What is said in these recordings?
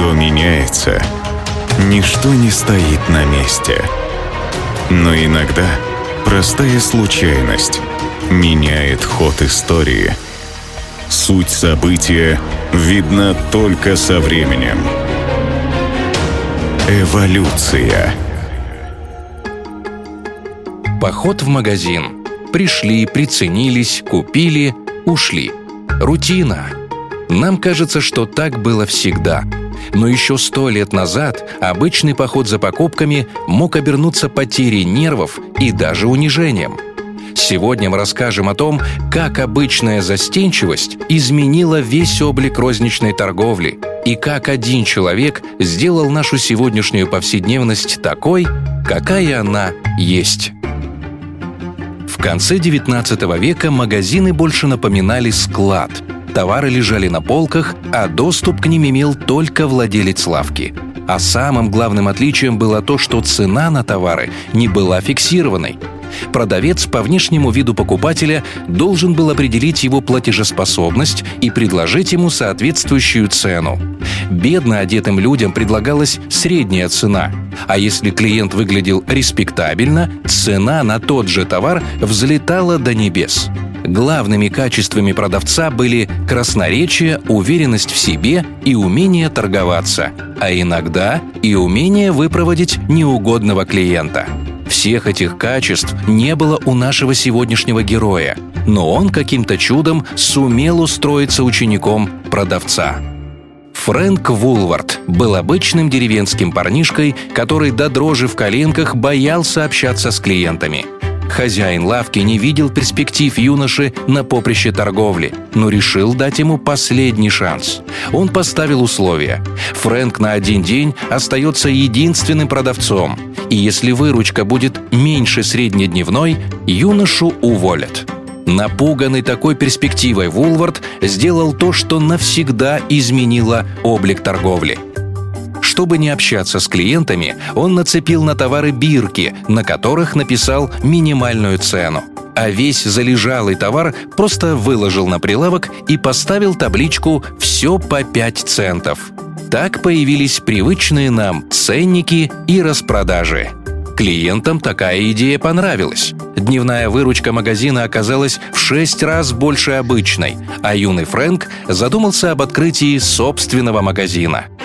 Все меняется. Ничто не стоит на месте. Но иногда простая случайность меняет ход истории. Суть события видна только со временем. Эволюция. Поход в магазин. Пришли, приценились, купили, ушли. Рутина. Нам кажется, что так было всегда. Но еще сто лет назад обычный поход за покупками мог обернуться потерей нервов и даже унижением. Сегодня мы расскажем о том, как обычная застенчивость изменила весь облик розничной торговли и как один человек сделал нашу сегодняшнюю повседневность такой, какая она есть. В конце XIX века магазины больше напоминали склад – Товары лежали на полках, а доступ к ним имел только владелец лавки. А самым главным отличием было то, что цена на товары не была фиксированной. Продавец по внешнему виду покупателя должен был определить его платежеспособность и предложить ему соответствующую цену. Бедно одетым людям предлагалась средняя цена, а если клиент выглядел респектабельно, цена на тот же товар взлетала до небес. Главными качествами продавца были красноречие, уверенность в себе и умение торговаться, а иногда и умение выпроводить неугодного клиента. Всех этих качеств не было у нашего сегодняшнего героя, но он каким-то чудом сумел устроиться учеником продавца. Фрэнк Вулвард был обычным деревенским парнишкой, который до дрожи в коленках боялся общаться с клиентами – Хозяин лавки не видел перспектив юноши на поприще торговли, но решил дать ему последний шанс. Он поставил условия. Фрэнк на один день остается единственным продавцом, и если выручка будет меньше среднедневной, юношу уволят. Напуганный такой перспективой Вулвард сделал то, что навсегда изменило облик торговли – чтобы не общаться с клиентами, он нацепил на товары бирки, на которых написал минимальную цену. А весь залежалый товар просто выложил на прилавок и поставил табличку «Все по 5 центов». Так появились привычные нам ценники и распродажи. Клиентам такая идея понравилась. Дневная выручка магазина оказалась в шесть раз больше обычной, а юный Фрэнк задумался об открытии собственного магазина –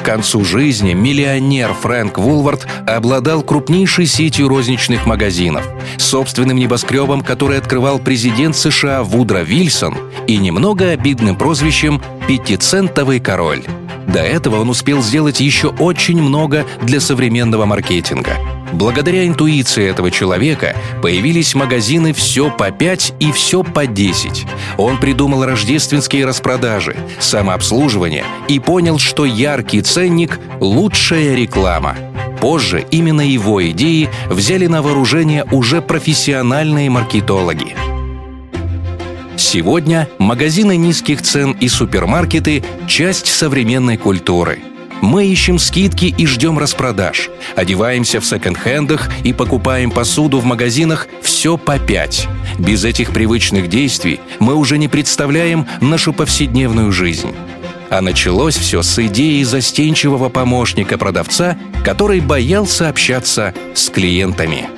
к концу жизни миллионер Фрэнк Вулвард обладал крупнейшей сетью розничных магазинов, собственным небоскребом, который открывал президент США Вудро Вильсон и немного обидным прозвищем «пятицентовый король». До этого он успел сделать еще очень много для современного маркетинга. Благодаря интуиции этого человека появились магазины «Все по 5» и «Все по 10». Он придумал рождественские распродажи, самообслуживание и понял, что яркий ценник – лучшая реклама. Позже именно его идеи взяли на вооружение уже профессиональные маркетологи – Сегодня магазины низких цен и супермаркеты – часть современной культуры. Мы ищем скидки и ждем распродаж. Одеваемся в секонд-хендах и покупаем посуду в магазинах все по пять. Без этих привычных действий мы уже не представляем нашу повседневную жизнь. А началось все с идеи застенчивого помощника продавца, который боялся общаться с клиентами.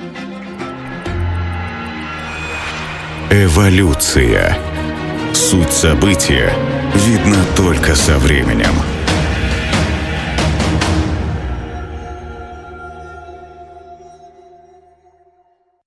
Эволюция. Суть события видна только со временем.